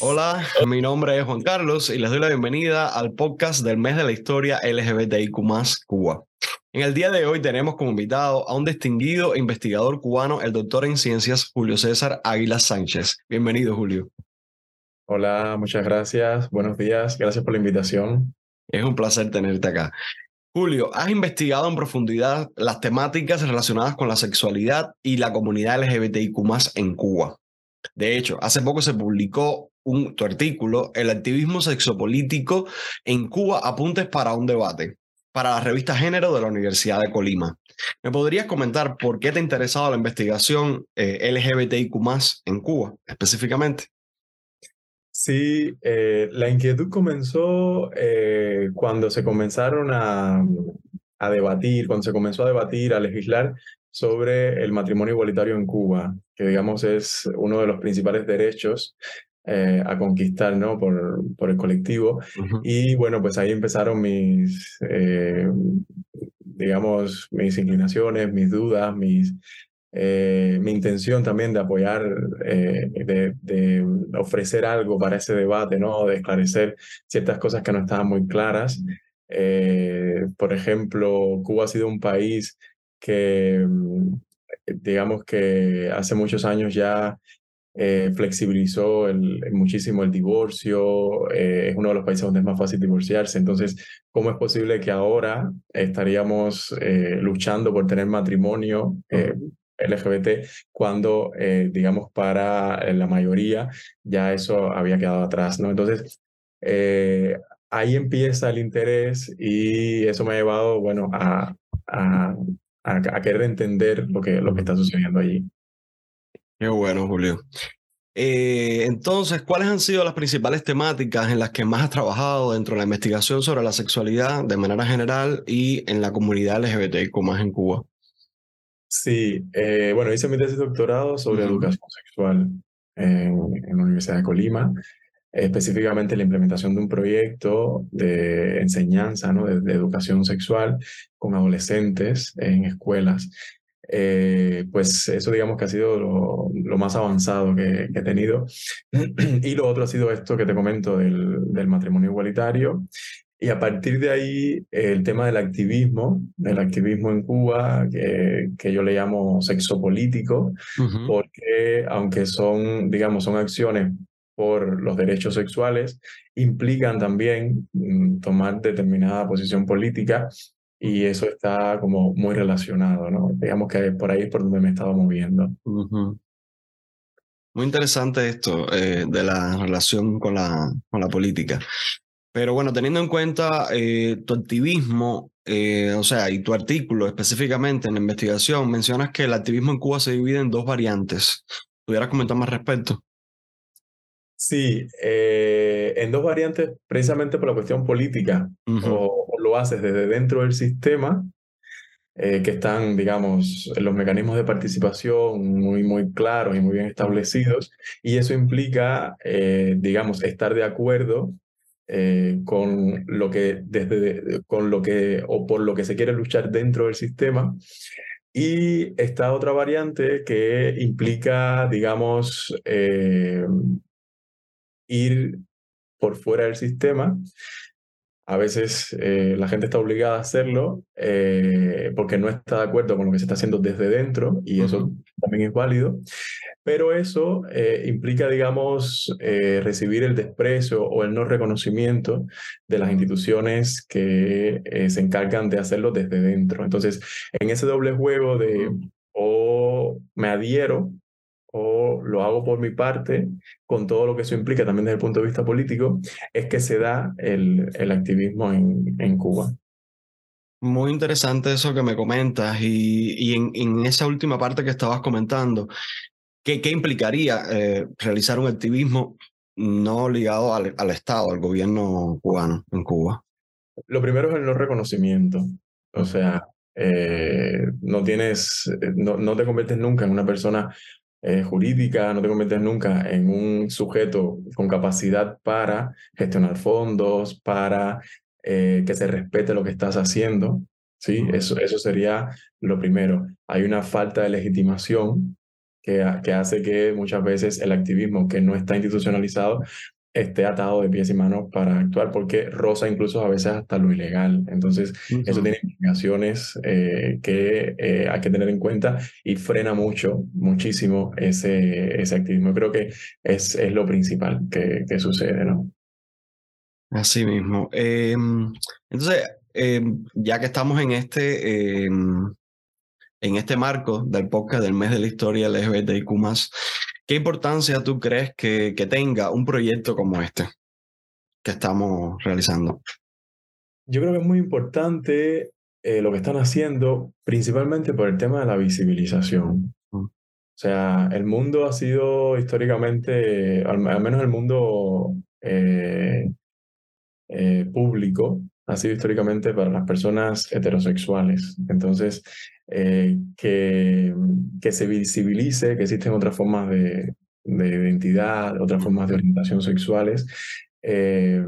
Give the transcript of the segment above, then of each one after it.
Hola, mi nombre es Juan Carlos y les doy la bienvenida al podcast del mes de la historia LGBTIQ Cuba. En el día de hoy tenemos como invitado a un distinguido investigador cubano, el doctor en ciencias Julio César Águila Sánchez. Bienvenido, Julio. Hola, muchas gracias. Buenos días. Gracias por la invitación. Es un placer tenerte acá. Julio, has investigado en profundidad las temáticas relacionadas con la sexualidad y la comunidad LGBTIQ en Cuba. De hecho, hace poco se publicó un, tu artículo, El activismo sexopolítico en Cuba, apuntes para un debate, para la revista Género de la Universidad de Colima. ¿Me podrías comentar por qué te ha interesado la investigación eh, LGBTIQ en Cuba específicamente? Sí, eh, la inquietud comenzó eh, cuando se comenzaron a, a debatir, cuando se comenzó a debatir, a legislar sobre el matrimonio igualitario en Cuba, que digamos es uno de los principales derechos eh, a conquistar ¿no? por, por el colectivo. Y bueno, pues ahí empezaron mis, digamos, mis inclinaciones, mis dudas, mis, eh, mi intención también de apoyar, de, de, ofrecer algo para ese debate, ¿no? de esclarecer ciertas cosas que no estaban muy claras. por ejemplo, Cuba ha sido un país que, mm, digamos que hace muchos años ya eh, flexibilizó el, muchísimo el divorcio, eh, es uno de los países donde es más fácil divorciarse. Entonces, ¿cómo es posible que ahora estaríamos eh, luchando por tener matrimonio LGBT cuando, digamos, para la mayoría ya eso había quedado atrás? ¿no? Entonces, ahí empieza el interés y eso me ha llevado, bueno, a, a, querer entender lo que, lo que está sucediendo allí. Qué bueno, Julio. Eh, entonces, ¿cuáles han sido las principales temáticas en las que más has trabajado dentro de la investigación sobre la sexualidad de manera general y en la comunidad LGBTIQ más en Cuba? Sí, eh, bueno, hice mi tesis de doctorado sobre educación sexual en, en, la Universidad de Colima, específicamente la implementación de un proyecto de enseñanza, ¿no? de educación sexual con adolescentes en escuelas. Eh, pues eso digamos que ha sido lo, más avanzado que, he tenido. y lo otro ha sido esto que te comento del, del, matrimonio igualitario. Y a partir de ahí, el tema del activismo, del activismo en Cuba, que, que yo le llamo sexo político, porque aunque son, digamos, son acciones por los derechos sexuales, implican también mm, tomar determinada posición política y eso está como muy relacionado, ¿no? Digamos que por ahí es por donde me estaba moviendo. Muy interesante esto eh, de la relación con la, con la política. Pero bueno, teniendo en cuenta eh, tu activismo, eh, o sea, y tu artículo específicamente en la investigación, mencionas que el activismo en Cuba se divide en dos variantes. ¿Pudieras comentar más respecto? Sí, en dos variantes precisamente por la cuestión política o, lo haces desde dentro del sistema, eh, que están, digamos, los mecanismos de participación muy, muy claros y muy bien establecidos, y eso implica, eh, digamos, estar de acuerdo eh, con lo que desde con lo que o por lo que se quiere luchar dentro del sistema. Y esta otra variante que implica digamos ir por fuera del sistema a veces eh, la gente está obligada a hacerlo eh, porque no está de acuerdo con lo que se está haciendo desde dentro y eso también es válido. Pero eso eh, implica, digamos, recibir el desprecio o el no reconocimiento de las instituciones que se encargan de hacerlo desde dentro. Entonces, en ese doble juego de o me adhiero o lo hago por mi parte, con todo lo que eso implica también desde el punto de vista político, es que se da el, el activismo en, en, Cuba. Muy interesante eso que me comentas y, y en, en, esa última parte que estabas comentando, ¿qué, qué implicaría eh, realizar un activismo no ligado al, al, Estado, al gobierno cubano en Cuba? Lo primero es el no reconocimiento, o sea, eh, no tienes, no, no te conviertes nunca en una persona eh, jurídica, no te conviertes nunca en un sujeto con capacidad para gestionar fondos, para eh, que se respete lo que estás haciendo, ¿sí? Eso, eso sería lo primero. Hay una falta de legitimación que, que hace que muchas veces el activismo que no está institucionalizado esté atado de pies y manos para actuar, porque rosa incluso a veces hasta lo ilegal. Entonces, eso tiene implicaciones eh, que eh, hay que tener en cuenta y frena mucho, muchísimo ese, ese activismo. Creo que es, es lo principal que, que sucede, ¿no? Así mismo. Em, entonces, em, ya que estamos en este, em, en este marco del podcast del mes de la historia LGBTIQ, ¿qué importancia tú crees que, que tenga un proyecto como este que estamos realizando? Yo creo que es muy importante eh, lo que están haciendo, principalmente por el tema de la visibilización. O sea, el mundo ha sido históricamente, al, menos el mundo eh, eh, público ha sido históricamente para las personas heterosexuales. Entonces, eh, que, que se visibilice que existen otras formas de, de identidad, otras formas de orientación sexuales, eh,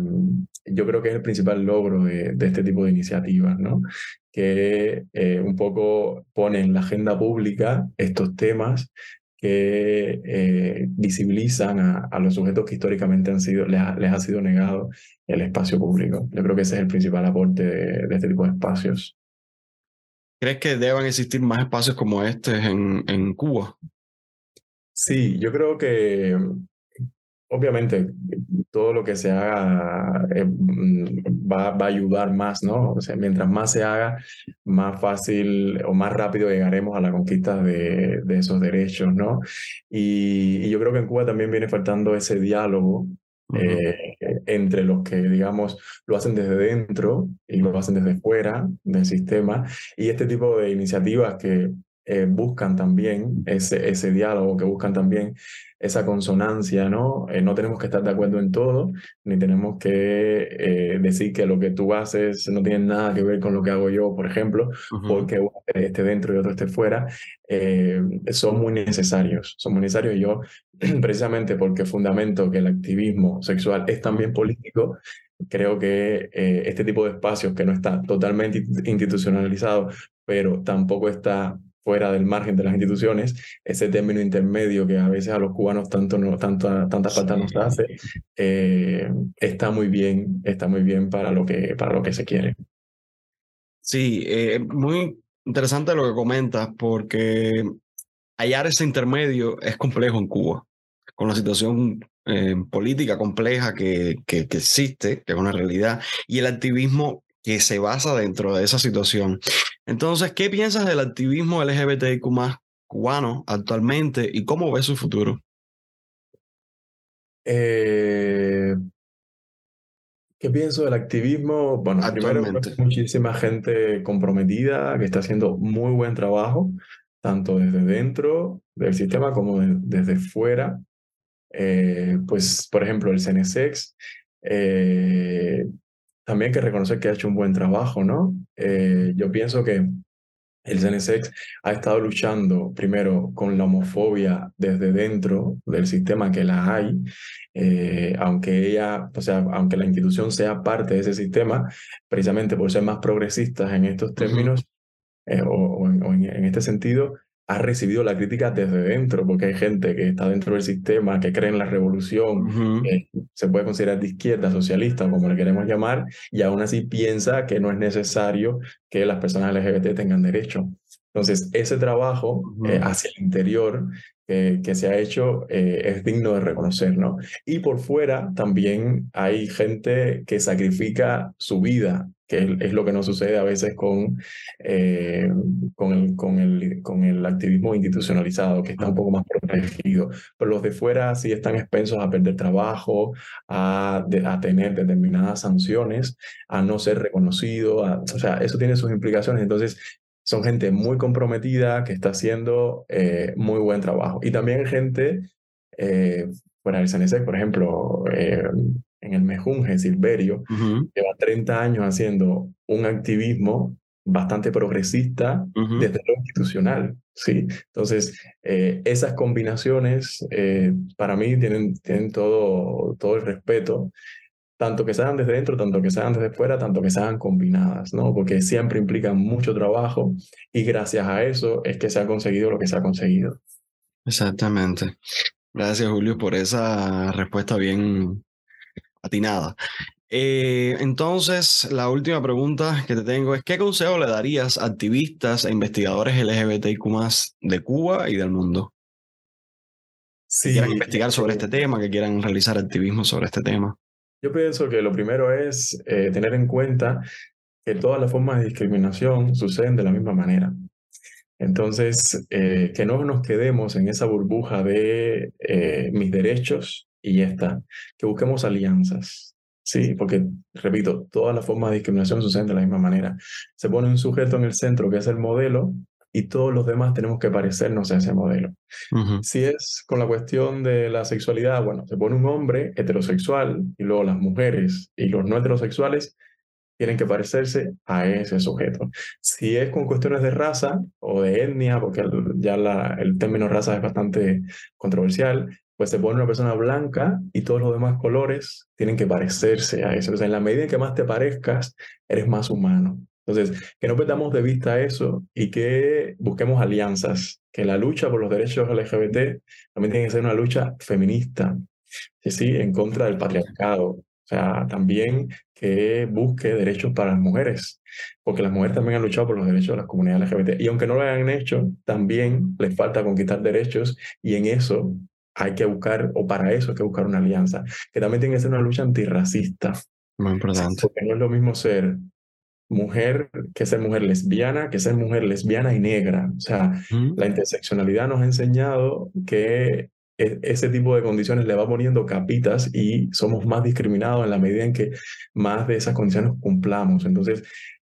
yo creo que es el principal logro de, este tipo de iniciativas, ¿no? que un poco pone en la agenda pública estos temas que eh, visibilizan a, los sujetos que históricamente han sido, les, ha, sido negado el espacio público. Yo creo que ese es el principal aporte de, este tipo de espacios. ¿Crees que deban existir más espacios como este en, en Cuba? Sí, yo creo que obviamente todo lo que se haga eh, mm, va, va, a ayudar más, ¿no? O sea, mientras más se haga, más fácil o más rápido llegaremos a la conquista de, de esos derechos, ¿no? Y, yo creo que en Cuba también viene faltando ese diálogo eh, entre los que, digamos, lo hacen desde dentro y lo hacen desde fuera del sistema y este tipo de iniciativas que eh, buscan también ese, ese diálogo, que buscan también esa consonancia, ¿no? Eh, no tenemos que estar de acuerdo en todo, ni tenemos que eh, decir que lo que tú haces no tiene nada que ver con lo que hago yo, por ejemplo, porque uno esté dentro y otro esté fuera, son muy necesarios, son muy necesarios. Yo, precisamente porque fundamento que el activismo sexual es también político, creo que este tipo de espacios que no está totalmente institucionalizado, pero tampoco está fuera del margen de las instituciones, ese término intermedio que a veces a los cubanos tanto no, tanto, tanta falta nos hace, eh, está muy bien, está muy bien para lo que, para lo que se quiere. Sí, eh, muy interesante lo que comentas, porque hallar ese intermedio es complejo en Cuba, con la situación eh, política compleja que, que, que existe, que es una realidad, y el activismo que se basa dentro de esa situación. Entonces, ¿qué piensas del activismo LGBTIQ cubano actualmente y cómo ves su futuro? Eh, ¿Qué pienso del activismo? Bueno, primero muchísima gente comprometida que está haciendo muy buen trabajo, tanto desde dentro del sistema como desde fuera. Eh, pues, por ejemplo, el CNSEX eh, también hay que reconocer que ha hecho un buen trabajo, ¿no? Eh, yo pienso que el CNSX ha estado luchando primero con la homofobia desde dentro del sistema que la hay, eh, aunque ella, o sea, aunque la institución sea parte de ese sistema, precisamente por ser más progresistas en estos términos eh, o, en, este sentido, ha recibido la crítica desde dentro, porque hay gente que está dentro del sistema, que cree en la revolución, se puede considerar de izquierda, socialista, como le queremos llamar, y aún así piensa que no es necesario que las personas LGBT tengan derecho. Entonces, ese trabajo eh, hacia el interior que se ha hecho eh, es digno de reconocer, ¿no? Y por fuera también hay gente que sacrifica su vida que es lo que nos sucede a veces con, eh, con, el, con, el, con el activismo institucionalizado, que está un poco más protegido. Pero los de fuera sí están expensos a perder trabajo, a, a tener determinadas sanciones, a no ser reconocido, o sea, eso tiene sus implicaciones. Entonces, son gente muy comprometida que está haciendo eh, muy buen trabajo. Y también gente eh, fuera del CNC, por ejemplo, eh, en el Mejunje, Silverio, lleva 30 años haciendo un activismo bastante progresista desde lo institucional, ¿sí? Entonces, eh, esas combinaciones eh, para mí tienen, tienen todo, todo el respeto, tanto que se hagan desde dentro, tanto que se hagan desde fuera, tanto que se hagan combinadas, ¿no? Porque siempre implican mucho trabajo y gracias a eso es que se ha conseguido lo que se ha conseguido. Exactamente. Gracias, Julio, por esa respuesta bien atinada. Eh, entonces, la última pregunta que te tengo es, ¿qué consejo le darías a activistas e investigadores LGBTIQ de Cuba y del mundo? Si quieran investigar sobre este tema, que quieran realizar activismo sobre este tema. Yo pienso que lo primero es eh, tener en cuenta que todas las formas de discriminación suceden de la misma manera. Entonces, eh, que no nos quedemos en esa burbuja de eh, mis derechos y ya está, que busquemos alianzas. Sí, porque, repito, todas las formas de discriminación suceden de la misma manera. Se pone un sujeto en el centro que es el modelo y todos los demás tenemos que parecernos a ese modelo. Si es con la cuestión de la sexualidad, bueno, se pone un hombre heterosexual y luego las mujeres y los no heterosexuales tienen que parecerse a ese sujeto. Si es con cuestiones de raza o de etnia, porque ya la, el término raza es bastante controversial, pues se pone una persona blanca y todos los demás colores tienen que parecerse a eso. Sea, en la medida en que más te parezcas, eres más humano. Entonces, que no perdamos de vista eso y que busquemos alianzas, que la lucha por los derechos LGBT también tiene que ser una lucha feminista, sí, en contra del patriarcado. O sea, también que busque derechos para las mujeres, porque las mujeres también han luchado por los derechos de las comunidades LGBT. Y aunque no lo hayan hecho, también les falta conquistar derechos y en eso hay que buscar, o para eso hay que buscar una alianza, que también tiene que ser una lucha antirracista. Muy importante. Porque no es lo mismo ser mujer que ser mujer lesbiana, que ser mujer lesbiana y negra. O sea, la interseccionalidad nos ha enseñado que e, ese tipo de condiciones le va poniendo capitas y somos más discriminados en la medida en que más de esas condiciones cumplamos. Entonces,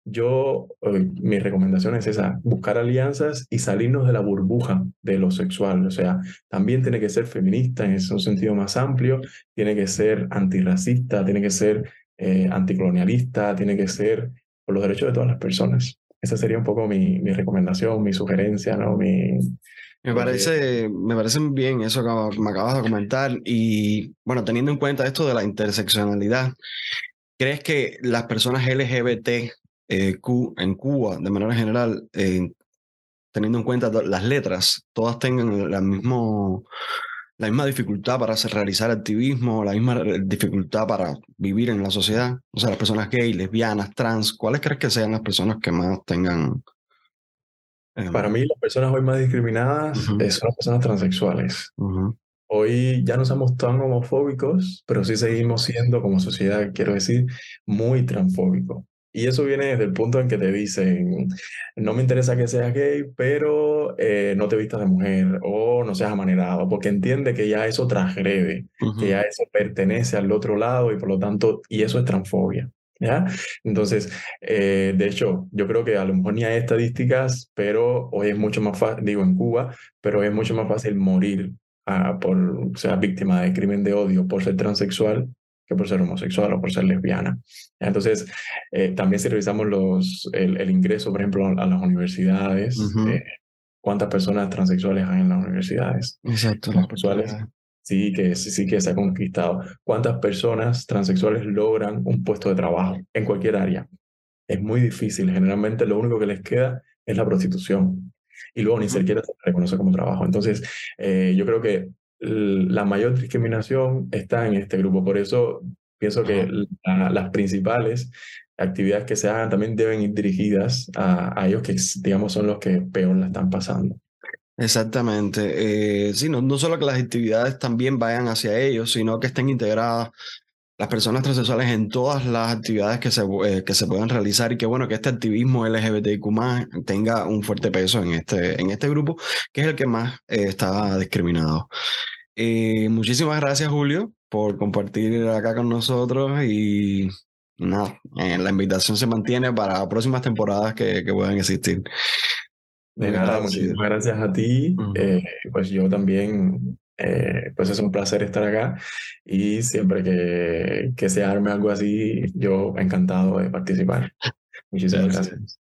yo, eh, mi recomendación es esa, buscar alianzas y salirnos de la burbuja de lo sexual. O sea, también tiene que ser feminista en ese sentido más amplio, tiene que ser antirracista, tiene que ser eh, anticolonialista, tiene que ser por los derechos de todas las personas. Esa sería un poco mi, mi recomendación, mi sugerencia, ¿no? Mi, me parece, me parece bien eso que me acabas de comentar. Y bueno, teniendo en cuenta esto de la interseccionalidad, ¿crees que las personas LGBT eh, en Cuba, de manera general, eh, teniendo en cuenta las letras, todas tengan la mismo la misma dificultad para hacer, realizar activismo, la misma dificultad para vivir en la sociedad? O sea, las personas gay, lesbianas, trans, ¿cuáles crees que sean las personas que más tengan... Em, para mí, las personas hoy más discriminadas son las personas transexuales. Hoy ya no somos tan homofóbicos, pero sí seguimos siendo como sociedad, quiero decir, muy transfóbicos. Y eso viene desde el punto en que te dicen, no me interesa que seas gay, pero eh, no te vistas de mujer o no seas amanerado, porque entiende que ya eso transgrede, que ya eso pertenece al otro lado y por lo tanto, y eso es transfobia. ¿Ya? Entonces, eh, de hecho, yo creo que a lo mejor ni hay estadísticas, pero hoy es mucho más fácil, digo en Cuba, pero hoy es mucho más fácil morir ah, por ser víctima de crimen de odio por ser transexual que por ser homosexual o por ser lesbiana. Entonces, eh, también si revisamos los, el, ingreso, por ejemplo, a las universidades, eh, cuántas personas transexuales hay en las universidades. Exacto. Transexuales, sí que, sí que se ha conquistado. ¿Cuántas personas transexuales logran un puesto de trabajo en cualquier área? Es muy difícil. Generalmente lo único que les queda es la prostitución. Y luego ni siquiera se reconoce como trabajo. Entonces, eh, yo creo que la mayor discriminación está en este grupo. Por eso pienso que las principales actividades que se hagan también deben ir dirigidas a, ellos que, digamos, son los que peor la están pasando. Exactamente. Eh, sí, no, no, solo que las actividades también vayan hacia ellos, sino que estén integradas las personas transexuales en todas las actividades que se, eh, que se puedan realizar y que bueno, que este activismo LGBTQ tenga un fuerte peso en este, en este grupo, que es el que más eh, está discriminado. Eh, muchísimas gracias, Julio, por compartir acá con nosotros y nada, la invitación se mantiene para próximas temporadas que, que puedan existir. De nada, muchísimas gracias a ti. pues yo también eh, pues es un placer estar acá y siempre que, que se arme algo así, yo encantado de participar. Muchísimas gracias.